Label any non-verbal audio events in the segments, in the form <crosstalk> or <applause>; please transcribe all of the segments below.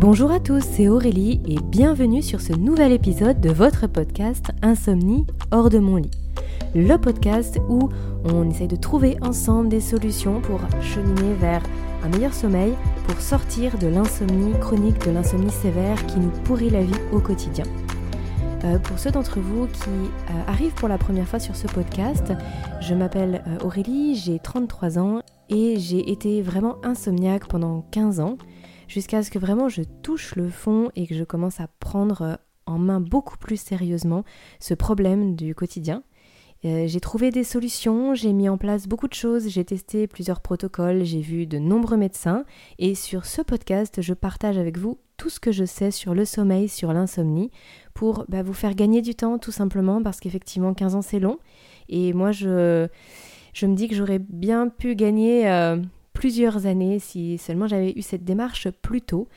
Bonjour à tous, c'est Aurélie et bienvenue sur ce nouvel épisode de votre podcast Insomnie hors de mon lit. Le podcast où on essaye de trouver ensemble des solutions pour cheminer vers un meilleur sommeil, pour sortir de l'insomnie chronique, de l'insomnie sévère qui nous pourrit la vie au quotidien. Euh, pour ceux d'entre vous qui euh, arrivent pour la première fois sur ce podcast, je m'appelle euh, Aurélie, j'ai 33 ans et j'ai été vraiment insomniaque pendant 15 ans jusqu'à ce que vraiment je touche le fond et que je commence à prendre euh, en main beaucoup plus sérieusement ce problème du quotidien. Euh, j'ai trouvé des solutions, j'ai mis en place beaucoup de choses, j'ai testé plusieurs protocoles, j'ai vu de nombreux médecins et sur ce podcast, je partage avec vous tout ce que je sais sur le sommeil, sur l'insomnie, pour bah, vous faire gagner du temps tout simplement parce qu'effectivement 15 ans c'est long et moi je, me dis que j'aurais bien pu gagner... Euh, plusieurs années si seulement j'avais eu cette démarche plus tôt.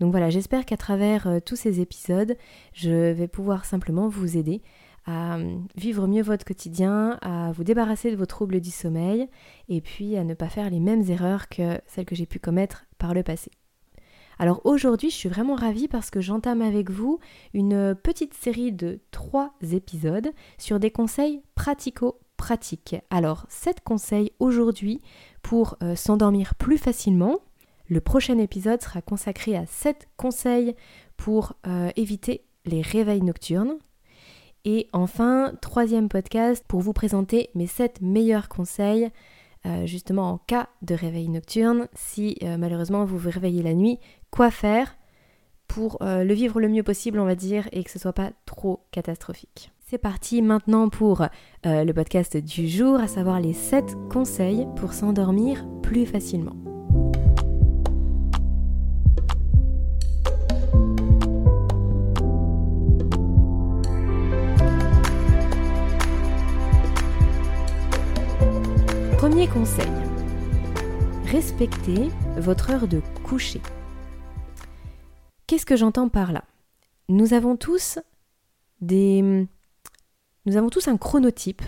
Donc voilà, j'espère qu'à travers euh, tous ces épisodes, je vais pouvoir simplement vous aider à euh, vivre mieux votre quotidien, à vous débarrasser de vos troubles du sommeil et puis à ne pas faire les mêmes erreurs que celles que j'ai pu commettre par le passé. Alors aujourd'hui, je suis vraiment ravie parce que j'entame avec vous une petite série de trois épisodes sur des conseils pratico-pratiques. Alors, sept conseils aujourd'hui pour euh, s'endormir plus facilement. Le prochain épisode sera consacré à 7 conseils pour euh, éviter les réveils nocturnes. Et enfin, troisième podcast pour vous présenter mes 7 meilleurs conseils euh, justement en cas de réveil nocturne. Si malheureusement vous vous réveillez la nuit, quoi faire pour le vivre le mieux possible, on va dire, et que ce soit pas trop catastrophique. C'est parti maintenant pour euh, le podcast du jour, à savoir les 7 conseils pour s'endormir plus facilement. Premier conseil, respectez votre heure de coucher. Qu'est-ce que j'entends par là? Nous avons tous des nous avons tous un chronotype.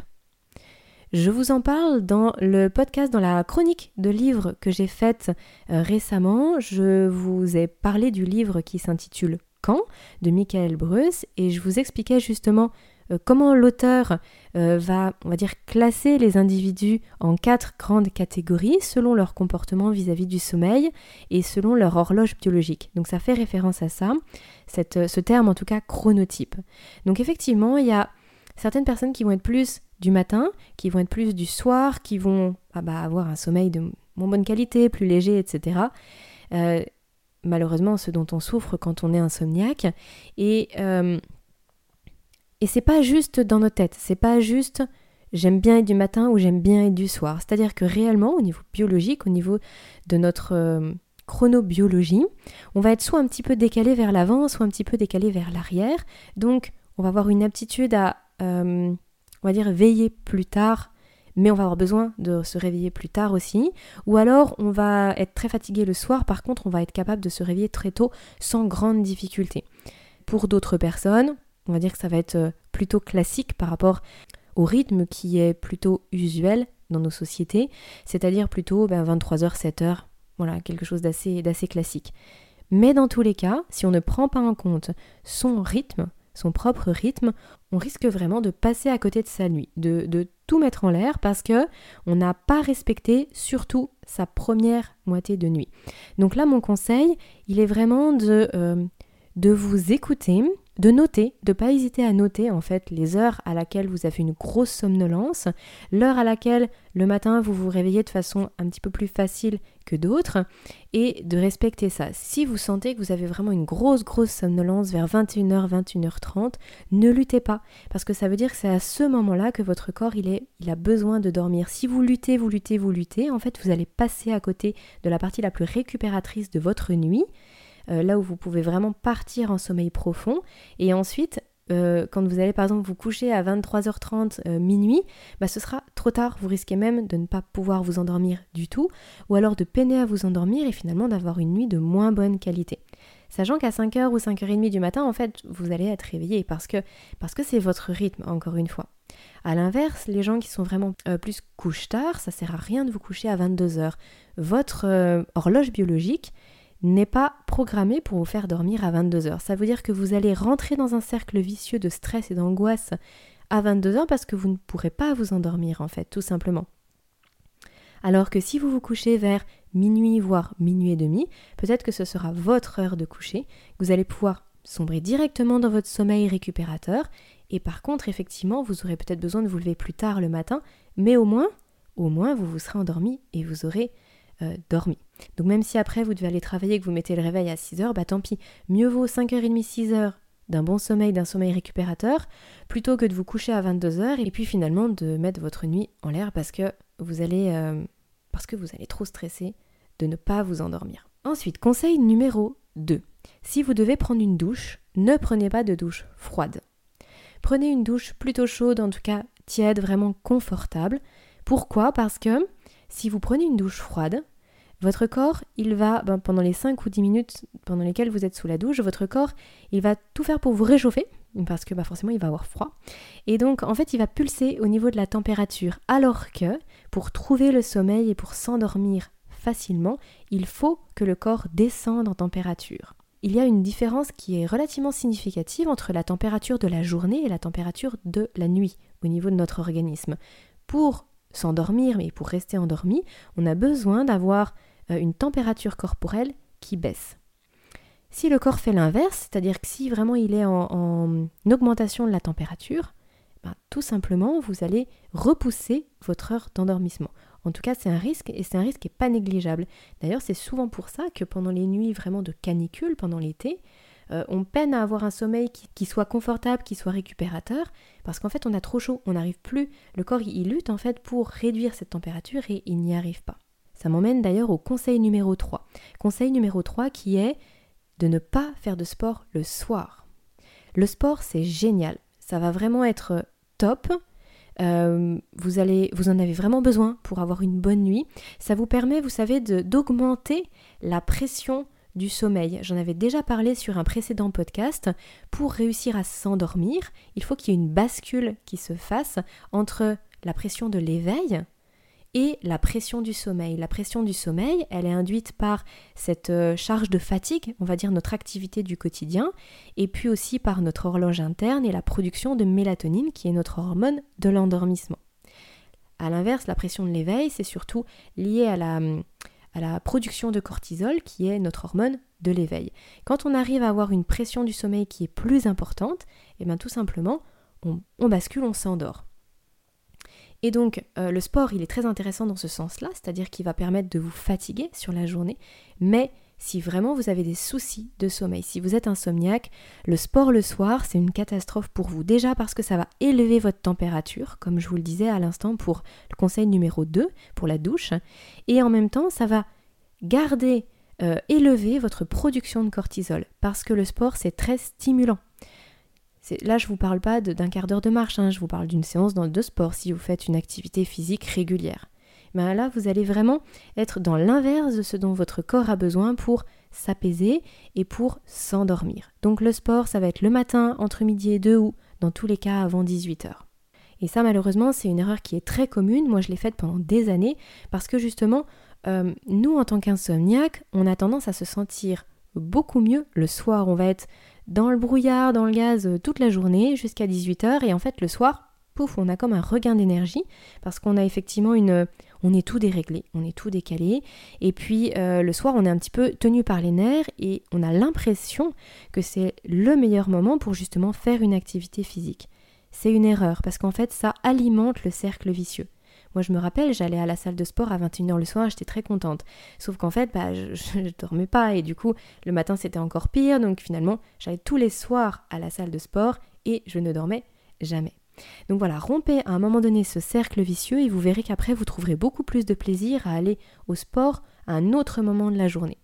Je vous en parle dans le podcast, dans la chronique de livres que j'ai faite euh, récemment. Je vous ai parlé du livre qui s'intitule Quand de Michael Bruce et je vous expliquais justement euh, comment l'auteur euh, va, on va dire, classer les individus en quatre grandes catégories selon leur comportement vis-à-vis du sommeil et selon leur horloge biologique. Donc ça fait référence à ça, ce terme en tout cas chronotype. Donc effectivement, il y a certaines personnes qui vont être plus du matin, qui vont être plus du soir, qui vont ah bah, avoir un sommeil de moins bonne qualité, plus léger, etc. Euh, malheureusement, ce dont on souffre quand on est insomniaque. Et, euh, et c'est pas juste dans nos têtes, c'est pas juste j'aime bien être du matin ou j'aime bien être du soir. C'est-à-dire que réellement, au niveau biologique, au niveau de notre euh, chronobiologie, on va être soit un petit peu décalé vers l'avant, soit un petit peu décalé vers l'arrière. Donc, on va avoir une aptitude à euh, on va dire, veiller plus tard, mais on va avoir besoin de se réveiller plus tard aussi. Ou alors, on va être très fatigué le soir, par contre, on va être capable de se réveiller très tôt sans grande difficulté. Pour d'autres personnes, on va dire que ça va être euh, plutôt classique par rapport au rythme qui est plutôt usuel dans nos sociétés, c'est-à-dire plutôt 23h, 7h, voilà, quelque chose d'assez classique. Mais dans tous les cas, si on ne prend pas en compte son rythme, son propre rythme, on risque vraiment de passer à côté de sa nuit, de, tout mettre en l'air parce que on n'a pas respecté surtout sa première moitié de nuit. Donc là, mon conseil, il est vraiment de, euh, de vous écouter, de noter, de ne pas hésiter à noter en fait les heures à laquelle vous avez une grosse somnolence, l'heure à laquelle le matin vous vous réveillez de façon un petit peu plus facile que d'autres et de respecter ça. Si vous sentez que vous avez vraiment une grosse grosse somnolence vers 21h 21h30, ne luttez pas parce que ça veut dire que c'est à ce moment-là que votre corps il est il a besoin de dormir. Si vous luttez, vous luttez, vous luttez, en fait, vous allez passer à côté de la partie la plus récupératrice de votre nuit euh, là où vous pouvez vraiment partir en sommeil profond. Et ensuite, euh, quand vous allez par exemple vous coucher à 23h30 euh, minuit, bah, ce sera trop tard. Vous risquez même de ne pas pouvoir vous endormir du tout, ou alors de peiner à vous endormir et finalement d'avoir une nuit de moins bonne qualité. Sachant qu'à 5h ou 5h30 du matin, en fait, vous allez être réveillé parce que parce que c'est votre rythme, encore une fois. A l'inverse, les gens qui sont vraiment plus couche tard, ça sert à rien de vous coucher à 22h. Votre horloge biologique, n'est pas programmé pour vous faire dormir à 22h. Ça veut dire que vous allez rentrer dans un cercle vicieux de stress et d'angoisse à 22h parce que vous ne pourrez pas vous endormir en fait, tout simplement. Alors que si vous vous couchez vers minuit, voire minuit et demi, peut-être que ce sera votre heure de coucher, vous allez pouvoir sombrer directement dans votre sommeil récupérateur, et par contre, effectivement, vous aurez peut-être besoin de vous lever plus tard le matin, mais au moins, au moins, vous vous serez endormi et vous aurez euh, dormi. Donc même si après vous devez aller travailler et que vous mettez le réveil à 6h, bah tant pis, mieux vaut 5h30, 6h d'un bon sommeil, d'un sommeil récupérateur, plutôt que de vous coucher à 22h et puis finalement de mettre votre nuit en l'air parce que vous allez euh, parce que vous allez trop stresser de ne pas vous endormir. Ensuite, conseil numéro 2. Si vous devez prendre une douche, ne prenez pas de douche froide. Prenez une douche plutôt chaude, en tout cas tiède, vraiment confortable. Pourquoi? Parce que si vous prenez une douche froide, votre corps, il va, ben, pendant les 5 ou 10 minutes pendant lesquelles vous êtes sous la douche, votre corps, il va tout faire pour vous réchauffer, parce que bah, forcément il va avoir froid. Et donc en fait il va pulser au niveau de la température, alors que pour trouver le sommeil et pour s'endormir facilement, il faut que le corps descende en température. Il y a une différence qui est relativement significative entre la température de la journée et la température de la nuit au niveau de notre organisme. Pour s'endormir, mais pour rester endormi, on a besoin d'avoir euh, une température corporelle qui baisse. Si le corps fait l'inverse, c'est-à-dire que si vraiment il est en, augmentation de la température, ben, tout simplement vous allez repousser votre heure d'endormissement. En tout cas, c'est un risque et c'est un risque qui n'est pas négligeable. D'ailleurs, c'est souvent pour ça que pendant les nuits vraiment de canicule, pendant l'été, euh, on peine à avoir un sommeil qui, soit confortable, qui soit récupérateur, parce qu'en fait on a trop chaud, on n'arrive plus, le corps il lutte en fait pour réduire cette température et il n'y arrive pas. Ça m'emmène d'ailleurs au conseil numéro 3. Conseil numéro 3 qui est de ne pas faire de sport le soir. Le sport c'est génial, ça va vraiment être top. Euh, vous, vous en avez vraiment besoin pour avoir une bonne nuit. Ça vous permet, vous savez, d'augmenter la pression du sommeil. J'en avais déjà parlé sur un précédent podcast. Pour réussir à s'endormir, il faut qu'il y ait une bascule qui se fasse entre la pression de l'éveil et la pression du sommeil. La pression du sommeil, elle est induite par cette euh, charge de fatigue, on va dire notre activité du quotidien, et puis aussi par notre horloge interne et la production de mélatonine qui est notre hormone de l'endormissement. A l'inverse, la pression de l'éveil, c'est surtout lié à la à la production de cortisol qui est notre hormone de l'éveil. Quand on arrive à avoir une pression du sommeil qui est plus importante, et eh bien tout simplement, on, bascule, on s'endort. Et donc euh, le sport, il est très intéressant dans ce sens-là, c'est-à-dire qu'il va permettre de vous fatiguer sur la journée, mais si vraiment vous avez des soucis de sommeil, si vous êtes insomniaque, le sport le soir, c'est une catastrophe pour vous. Déjà parce que ça va élever votre température, comme je vous le disais à l'instant pour le conseil numéro 2, pour la douche, et en même temps, ça va garder, euh, élever votre production de cortisol, parce que le sport, c'est très stimulant. Là, je ne vous parle pas d'un quart d'heure de marche, hein, je vous parle d'une séance de sport si vous faites une activité physique régulière. Ben là, vous allez vraiment être dans l'inverse de ce dont votre corps a besoin pour s'apaiser et pour s'endormir. Donc le sport, ça va être le matin, entre midi et deux ou dans tous les cas avant 18h. Et ça, malheureusement, c'est une erreur qui est très commune. Moi, je l'ai faite pendant des années parce que justement, euh, nous, en tant qu'insomniaques, on a tendance à se sentir beaucoup mieux le soir. On va être dans le brouillard, dans le gaz euh, toute la journée jusqu'à 18h et en fait le soir, pouf, on a comme un regain d'énergie parce qu'on a effectivement une, on est tout déréglé, on est tout décalé. Et puis euh, le soir, on est un petit peu tenu par les nerfs et on a l'impression que c'est le meilleur moment pour justement faire une activité physique. C'est une erreur parce qu'en fait, ça alimente le cercle vicieux. Moi, je me rappelle, j'allais à la salle de sport à 21h le soir, j'étais très contente. Sauf qu'en fait, bah, je <laughs> ne dormais pas et du coup, le matin, c'était encore pire. Donc finalement, j'allais tous les soirs à la salle de sport et je ne dormais jamais. Donc voilà, rompez à un moment donné ce cercle vicieux et vous verrez qu'après vous trouverez beaucoup plus de plaisir à aller au sport à un autre moment de la journée.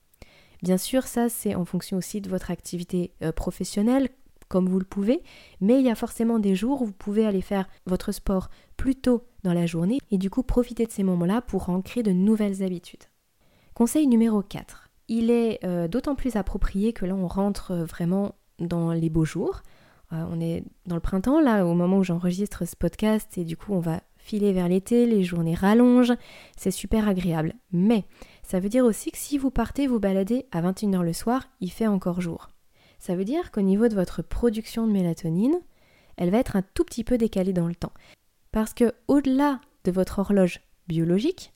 Bien sûr, ça c'est en fonction aussi de votre activité euh, professionnelle, comme vous le pouvez, mais il y a forcément des jours où vous pouvez aller faire votre sport plus tôt dans la journée et du coup profiter de ces moments-là pour ancrer de nouvelles habitudes. Conseil numéro 4. Il est euh, d'autant plus approprié que là on rentre euh, vraiment dans les beaux jours. Euh, on est dans le printemps, là, au moment où j'enregistre ce podcast, et du coup, on va filer vers l'été, les journées rallongent, c'est super agréable. Mais ça veut dire aussi que si vous partez vous balader à 21h le soir, il fait encore jour. Ça veut dire qu'au niveau de votre production de mélatonine, elle va être un tout petit peu décalée dans le temps. Parce que au-delà de votre horloge biologique,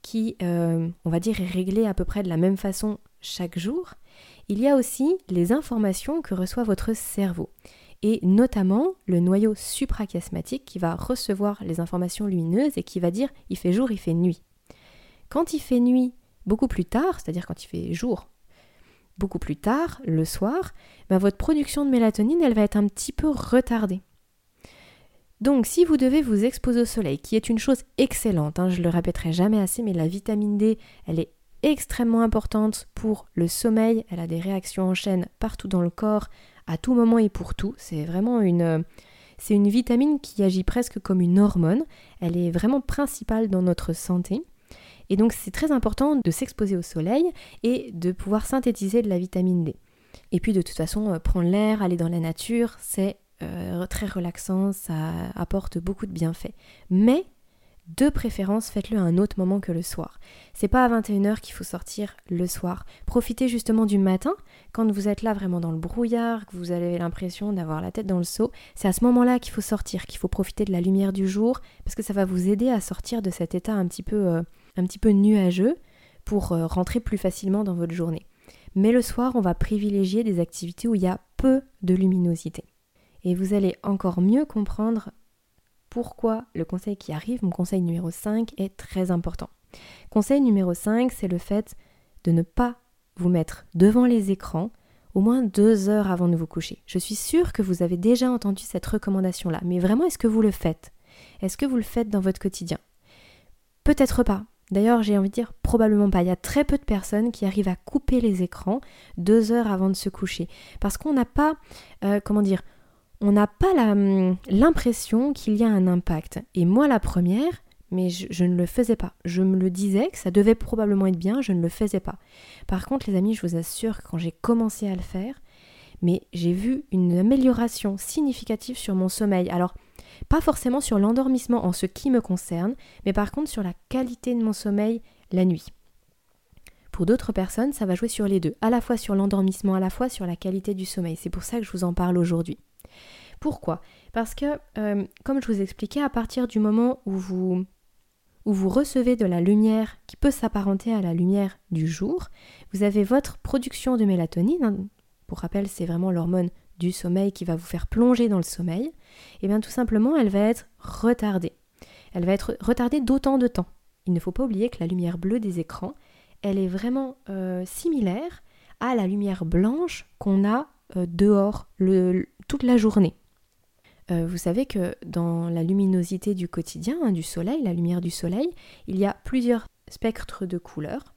qui, euh, on va dire, est réglée à peu près de la même façon chaque jour, il y a aussi les informations que reçoit votre cerveau, et notamment le noyau suprachiasmatique qui va recevoir les informations lumineuses et qui va dire il fait jour, il fait nuit. Quand il fait nuit beaucoup plus tard, c'est-à-dire quand il fait jour beaucoup plus tard, le soir, ben votre production de mélatonine, elle va être un petit peu retardée. Donc si vous devez vous exposer au soleil, qui est une chose excellente, hein, je le répéterai jamais assez, mais la vitamine D, elle est extrêmement importante pour le sommeil, elle a des réactions en chaîne partout dans le corps, à tout moment et pour tout. C'est vraiment une, c'est une vitamine qui agit presque comme une hormone. Elle est vraiment principale dans notre santé. Et donc c'est très important de s'exposer au soleil et de pouvoir synthétiser de la vitamine D. Et puis de toute façon, euh, prendre l'air, aller dans la nature, c'est euh, très relaxant, ça apporte beaucoup de bienfaits. Mais de préférence, faites-le à un autre moment que le soir. C'est pas à 21h qu'il faut sortir le soir. Profitez justement du matin, quand vous êtes là vraiment dans le brouillard, que vous avez l'impression d'avoir la tête dans le seau. C'est à ce moment-là qu'il faut sortir, qu'il faut profiter de la lumière du jour, parce que ça va vous aider à sortir de cet état un petit peu, euh, un petit peu nuageux pour euh, rentrer plus facilement dans votre journée. Mais le soir, on va privilégier des activités où il y a peu de luminosité. Et vous allez encore mieux comprendre pourquoi le conseil qui arrive, mon conseil numéro 5, est très important. Conseil numéro 5, c'est le fait de ne pas vous mettre devant les écrans au moins deux heures avant de vous coucher. Je suis sûre que vous avez déjà entendu cette recommandation-là, mais vraiment, est-ce que vous le faites? Est-ce que vous le faites dans votre quotidien? Peut-être pas. D'ailleurs, j'ai envie de dire probablement pas. Il y a très peu de personnes qui arrivent à couper les écrans deux heures avant de se coucher. Parce qu'on n'a pas, euh, comment dire, on n'a pas hum, l'impression qu'il y a un impact. Et moi, la première, mais je, ne le faisais pas. Je me le disais que ça devait probablement être bien, je ne le faisais pas. Par contre, les amis, je vous assure quand j'ai commencé à le faire, mais j'ai vu une amélioration significative sur mon sommeil. Alors, pas forcément sur l'endormissement en ce qui me concerne, mais par contre sur la qualité de mon sommeil la nuit. Pour d'autres personnes, ça va jouer sur les deux, à la fois sur l'endormissement, à la fois sur la qualité du sommeil. C'est pour ça que je vous en parle aujourd'hui. Pourquoi? Parce que, euh, comme je vous expliquais, à partir du moment où vous, recevez de la lumière qui peut s'apparenter à la lumière du jour, vous avez votre production de mélatonine. Hein. pour rappel, c'est vraiment l'hormone du sommeil qui va vous faire plonger dans le sommeil. Et eh bien tout simplement, elle va être retardée. Elle va être retardée d'autant de temps. Il ne faut pas oublier que la lumière bleue des écrans, elle est vraiment euh, similaire à la lumière blanche qu'on a euh, dehors toute la journée. Euh, vous savez que dans la luminosité du quotidien, hein, du soleil, la lumière du soleil, il y a plusieurs spectres de couleurs.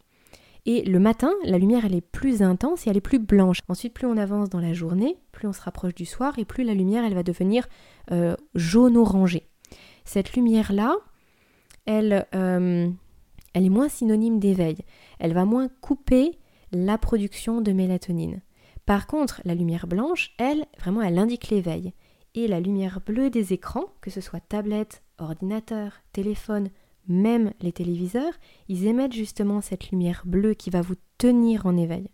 Et le matin, la lumière elle est plus intense et elle est plus blanche. Ensuite, plus on avance dans la journée, plus on se rapproche du soir et plus la lumière elle va devenir euh, jaune orangé. Cette lumière là, elle, euh, elle est moins synonyme d'éveil. Elle va moins couper la production de mélatonine. Par contre, la lumière blanche, elle, vraiment, elle indique l'éveil et la lumière bleue des écrans, que ce soit tablette, ordinateur, téléphone, même les téléviseurs, ils émettent justement cette lumière bleue qui va vous tenir en éveil.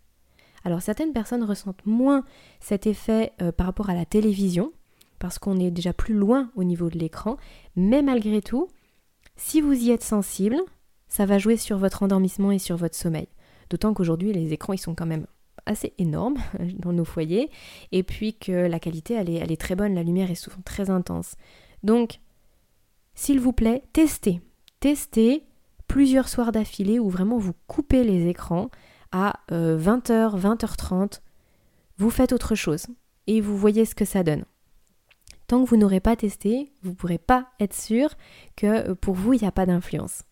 Alors certaines personnes ressentent moins cet effet euh, par rapport à la télévision, parce qu'on est déjà plus loin au niveau de l'écran, mais malgré tout, si vous y êtes sensible, ça va jouer sur votre endormissement et sur votre sommeil. D'autant qu'aujourd'hui, les écrans, ils sont quand même assez énorme dans nos foyers et puis que la qualité elle est, elle est très bonne, la lumière est souvent très intense. Donc, s'il vous plaît, testez. Testez plusieurs soirs d'affilée où vraiment vous coupez les écrans à 20h, euh, 20h30. Vous faites autre chose et vous voyez ce que ça donne. Tant que vous n'aurez pas testé, vous ne pourrez pas être sûr que euh, pour vous, il n'y a pas d'influence.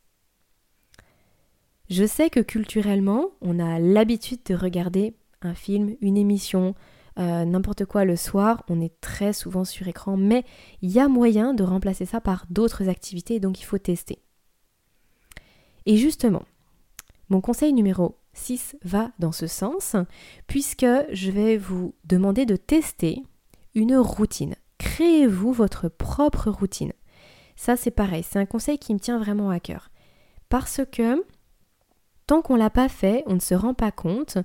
Je sais que culturellement, on a l'habitude de regarder un film, une émission, euh, n'importe quoi le soir, on est très souvent sur écran, mais il y a moyen de remplacer ça par d'autres activités, donc il faut tester. Et justement, mon conseil numéro 6 va dans ce sens, puisque je vais vous demander de tester une routine. Créez-vous votre propre routine. Ça, c'est pareil, c'est un conseil qui me tient vraiment à cœur. Parce que tant qu'on ne l'a pas fait, on ne se rend pas compte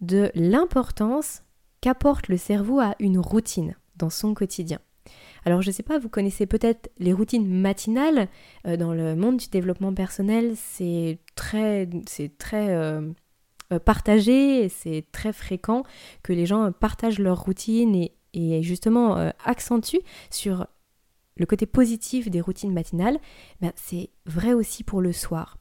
de l'importance qu'apporte le cerveau à une routine dans son quotidien. Alors je ne sais pas, vous connaissez peut-être les routines matinales. Euh, dans le monde du développement personnel, c'est très, c'est très euh, euh, partagé, c'est très fréquent que les gens partagent leur routine et, justement accentuent sur le côté positif des routines matinales. Ben, c'est vrai aussi pour le soir.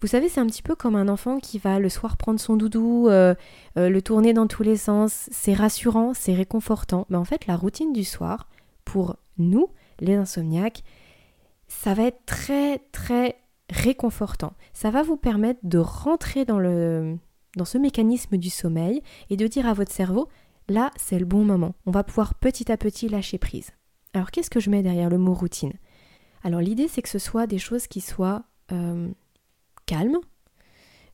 Vous savez, c'est un petit peu comme un enfant qui va le soir prendre son doudou, euh, euh, le tourner dans tous les sens. C'est rassurant, c'est réconfortant. Mais en fait, la routine du soir, pour nous, les insomniaques, ça va être très, très réconfortant. Ça va vous permettre de rentrer dans, ce mécanisme du sommeil et de dire à votre cerveau, là, c'est le bon moment. On va pouvoir petit à petit lâcher prise. Alors, qu'est-ce que je mets derrière le mot routine? Alors, l'idée, c'est que ce soit des choses qui soient... Euh, calme,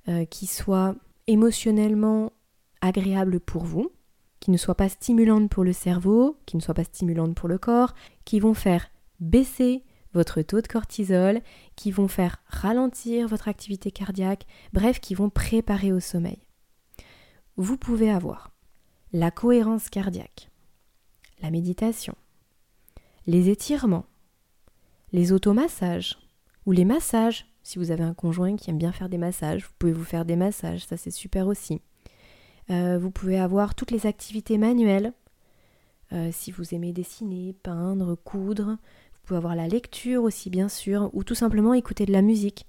euh, qui soit émotionnellement agréable pour vous, qui ne soit pas stimulante pour le cerveau, qui ne soit pas stimulante pour le corps, qui vont faire baisser votre taux de cortisol, qui vont faire ralentir votre activité cardiaque, bref, qui vont préparer au sommeil. Vous pouvez avoir la cohérence cardiaque, la méditation, les étirements, les automassages ou les massages si vous avez un conjoint qui aime bien faire des massages, vous pouvez vous faire des massages, ça c'est super aussi. Euh, vous pouvez avoir toutes les activités manuelles. Euh, si vous aimez dessiner, peindre, coudre, vous pouvez avoir la lecture aussi bien sûr, ou tout simplement écouter de la musique.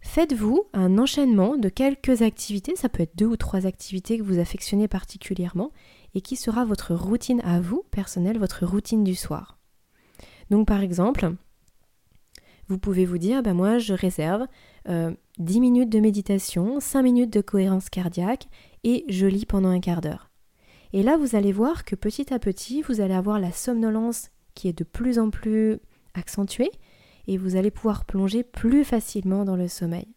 Faites-vous un enchaînement de quelques activités, ça peut être deux ou trois activités que vous affectionnez particulièrement, et qui sera votre routine à vous, personnelle, votre routine du soir. Donc par exemple, vous pouvez vous dire, ben moi je réserve 10 euh, minutes de méditation, 5 minutes de cohérence cardiaque et je lis pendant un quart d'heure. Et là, vous allez voir que petit à petit, vous allez avoir la somnolence qui est de plus en plus accentuée et vous allez pouvoir plonger plus facilement dans le sommeil.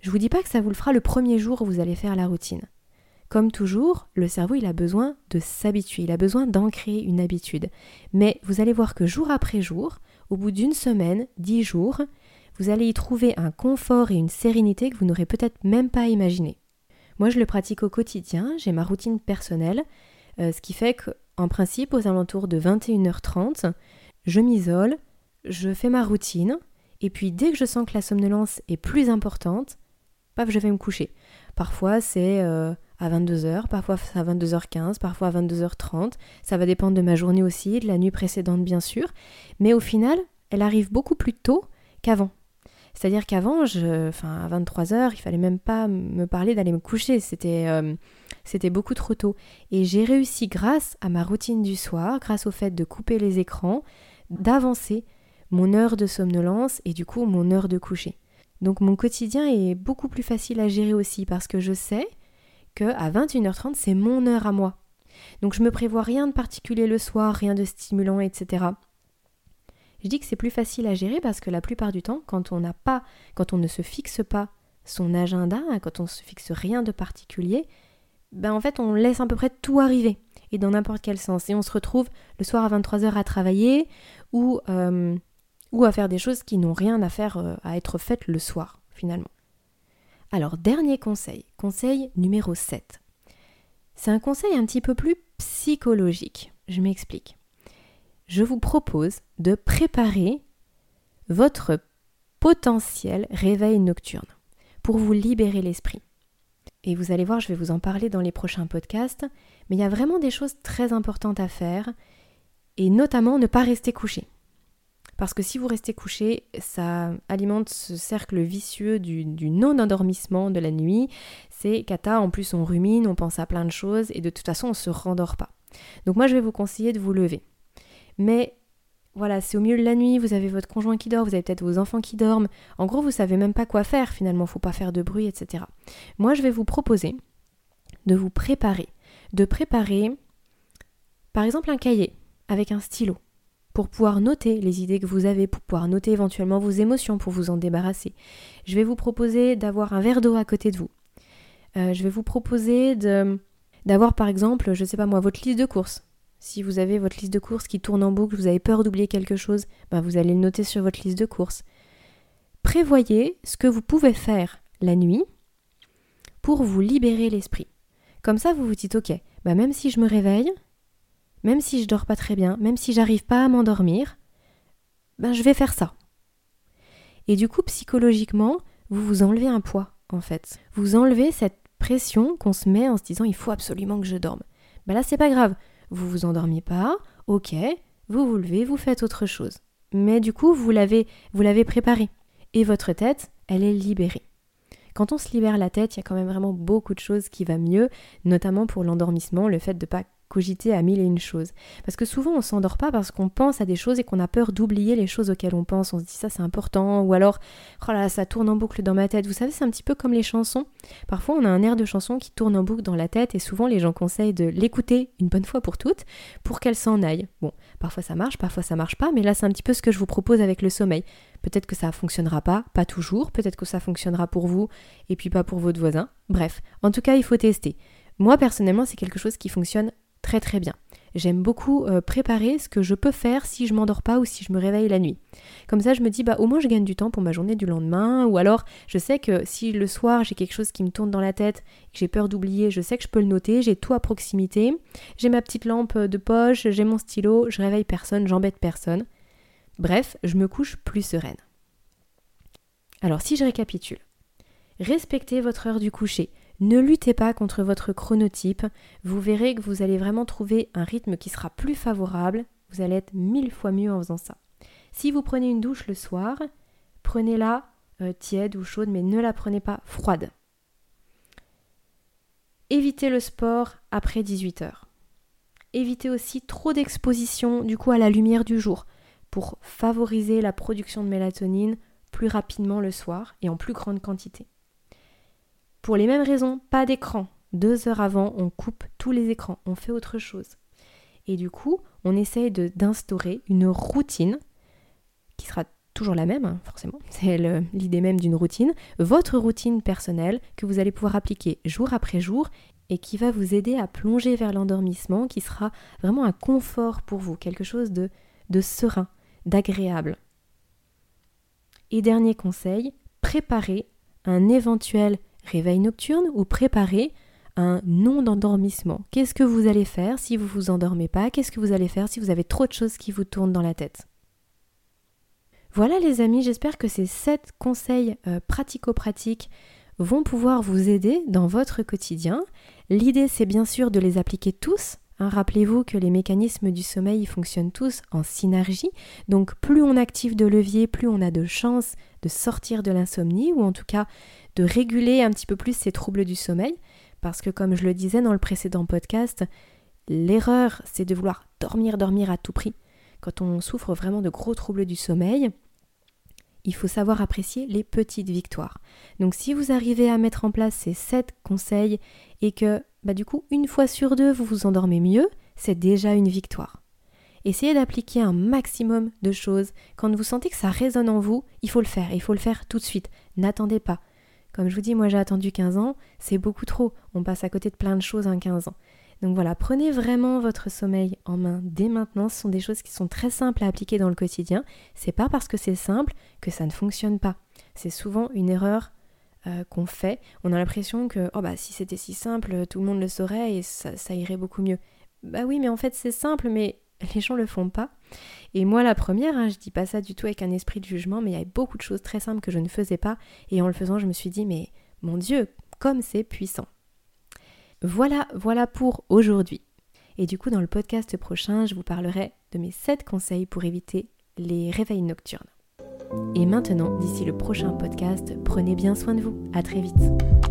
Je vous dis pas que ça vous le fera le premier jour où vous allez faire la routine. Comme toujours, le cerveau, il a besoin de s'habituer, il a besoin d'ancrer une habitude. Mais vous allez voir que jour après jour, au bout d'une semaine, dix jours, vous allez y trouver un confort et une sérénité que vous n'aurez peut-être même pas imaginé. Moi, je le pratique au quotidien, j'ai ma routine personnelle, euh, ce qui fait qu'en principe, aux alentours de 21h30, je m'isole, je fais ma routine, et puis dès que je sens que la somnolence est plus importante, paf, je vais me coucher. Parfois, c'est euh, à 22h, parfois à 22h15, parfois à 22h30. Ça va dépendre de ma journée aussi, de la nuit précédente bien sûr. Mais au final, elle arrive beaucoup plus tôt qu'avant. C'est-à-dire qu'avant, enfin, à 23h, il fallait même pas me parler d'aller me coucher. C'était, euh, c'était beaucoup trop tôt. Et j'ai réussi, grâce à ma routine du soir, grâce au fait de couper les écrans, d'avancer mon heure de somnolence et du coup mon heure de coucher. Donc mon quotidien est beaucoup plus facile à gérer aussi parce que je sais que à 21h30, c'est mon heure à moi. Donc je me prévois rien de particulier le soir, rien de stimulant, etc. Je dis que c'est plus facile à gérer parce que la plupart du temps, quand on n'a pas, quand on ne se fixe pas son agenda, hein, quand on ne se fixe rien de particulier, ben en fait on laisse à peu près tout arriver et dans n'importe quel sens. Et on se retrouve le soir à 23h à travailler ou, euh, ou à faire des choses qui n'ont rien à faire euh, à être faites le soir finalement. Alors, dernier conseil, conseil numéro 7. C'est un conseil un petit peu plus psychologique. Je m'explique. Je vous propose de préparer votre potentiel réveil nocturne pour vous libérer l'esprit. Et vous allez voir, je vais vous en parler dans les prochains podcasts, mais il y a vraiment des choses très importantes à faire, et notamment ne pas rester couché. Parce que si vous restez couché, ça alimente ce cercle vicieux du, non-endormissement de la nuit. C'est cata, en plus on rumine, on pense à plein de choses et de toute façon on ne se rendort pas. Donc moi je vais vous conseiller de vous lever. Mais voilà, c'est au milieu de la nuit, vous avez votre conjoint qui dort, vous avez peut-être vos enfants qui dorment. En gros, vous savez même pas quoi faire finalement, faut pas faire de bruit, etc. Moi je vais vous proposer de vous préparer. De préparer par exemple un cahier avec un stylo pour pouvoir noter les idées que vous avez, pour pouvoir noter éventuellement vos émotions, pour vous en débarrasser. Je vais vous proposer d'avoir un verre d'eau à côté de vous. Euh, je vais vous proposer d'avoir par exemple, je sais pas moi, votre liste de courses. Si vous avez votre liste de courses qui tourne en boucle, vous avez peur d'oublier quelque chose, ben vous allez le noter sur votre liste de courses. Prévoyez ce que vous pouvez faire la nuit pour vous libérer l'esprit. Comme ça, vous vous dites, ok, bah même si je me réveille, même si je dors pas très bien, même si j'arrive pas à m'endormir, ben je vais faire ça. Et du coup, psychologiquement, vous vous enlevez un poids, en fait. Vous enlevez cette pression qu'on se met en se disant il faut absolument que je dorme. Ben là, c'est pas grave. Vous vous endormiez pas, ok, vous vous levez, vous faites autre chose. Mais du coup, vous l'avez, vous l'avez préparé. Et votre tête, elle est libérée. Quand on se libère la tête, il y a quand même vraiment beaucoup de choses qui va mieux, notamment pour l'endormissement, le fait de ne pas cogiter à mille et une choses. Parce que souvent on s'endort pas parce qu'on pense à des choses et qu'on a peur d'oublier les choses auxquelles on pense. On se dit ça c'est important ou alors oh ça tourne en boucle dans ma tête. Vous savez c'est un petit peu comme les chansons. Parfois on a un air de chanson qui tourne en boucle dans la tête et souvent les gens conseillent de l'écouter une bonne fois pour toutes pour qu'elle s'en aille. Bon, parfois ça marche, parfois ça marche pas, mais là c'est un petit peu ce que je vous propose avec le sommeil. Peut-être que ça fonctionnera pas, pas toujours, peut-être que ça fonctionnera pour vous et puis pas pour votre voisin. Bref, en tout cas il faut tester. Moi personnellement c'est quelque chose qui fonctionne très très bien. J'aime beaucoup euh, préparer ce que je peux faire si je m'endors pas ou si je me réveille la nuit. Comme ça, je me dis, bah au moins je gagne du temps pour ma journée du lendemain. Ou alors, je sais que si le soir j'ai quelque chose qui me tourne dans la tête, que j'ai peur d'oublier, je sais que je peux le noter, j'ai tout à proximité. J'ai ma petite lampe de poche, j'ai mon stylo, je réveille personne, j'embête personne. Bref, je me couche plus sereine. Alors si je récapitule, respectez votre heure du coucher. Ne luttez pas contre votre chronotype, vous verrez que vous allez vraiment trouver un rythme qui sera plus favorable, vous allez être mille fois mieux en faisant ça. Si vous prenez une douche le soir, prenez-la euh, tiède ou chaude, mais ne la prenez pas froide. Évitez le sport après 18 heures. Évitez aussi trop d'exposition du coup à la lumière du jour pour favoriser la production de mélatonine plus rapidement le soir et en plus grande quantité. Pour les mêmes raisons, pas d'écran. Deux heures avant, on coupe tous les écrans, on fait autre chose. Et du coup, on essaye d'instaurer une routine qui sera toujours la même, hein, forcément, <laughs> c'est l'idée même d'une routine, votre routine personnelle que vous allez pouvoir appliquer jour après jour et qui va vous aider à plonger vers l'endormissement, qui sera vraiment un confort pour vous, quelque chose de, de serein, d'agréable. Et dernier conseil, préparez un éventuel réveil nocturne ou préparer un non d'endormissement. Qu'est-ce que vous allez faire si vous vous endormez pas? Qu'est-ce que vous allez faire si vous avez trop de choses qui vous tournent dans la tête? Voilà les amis, j'espère que ces 7 conseils euh, pratico-pratiques vont pouvoir vous aider dans votre quotidien. L'idée c'est bien sûr de les appliquer tous. Hein. Rappelez-vous que les mécanismes du sommeil fonctionnent tous en synergie, donc plus on active de levier, plus on a de chances de sortir de l'insomnie, ou en tout cas de réguler un petit peu plus ces troubles du sommeil, parce que comme je le disais dans le précédent podcast, l'erreur c'est de vouloir dormir, dormir à tout prix. Quand on souffre vraiment de gros troubles du sommeil, il faut savoir apprécier les petites victoires. Donc si vous arrivez à mettre en place ces 7 conseils et que bah, du coup une fois sur deux vous vous endormez mieux, c'est déjà une victoire. Essayez d'appliquer un maximum de choses. Quand vous sentez que ça résonne en vous, il faut le faire. Il faut le faire tout de suite. N'attendez pas. Comme je vous dis, moi j'ai attendu 15 ans, c'est beaucoup trop. On passe à côté de plein de choses en 15 ans. Donc voilà, prenez vraiment votre sommeil en main dès maintenant. Ce sont des choses qui sont très simples à appliquer dans le quotidien. C'est pas parce que c'est simple que ça ne fonctionne pas. C'est souvent une erreur euh, qu'on fait. On a l'impression que oh bah si c'était si simple, tout le monde le saurait et ça, irait beaucoup mieux. Bah oui, mais en fait c'est simple, mais <laughs> les gens le font pas. Et moi, la première, hein, je dis pas ça du tout avec un esprit de jugement, mais il y avait beaucoup de choses très simples que je ne faisais pas. Et en le faisant, je me suis dit, mais mon Dieu, comme c'est puissant. Voilà, voilà pour aujourd'hui. Et du coup, dans le podcast prochain, je vous parlerai de mes 7 conseils pour éviter les réveils nocturnes. Et maintenant, d'ici le prochain podcast, prenez bien soin de vous. À très vite.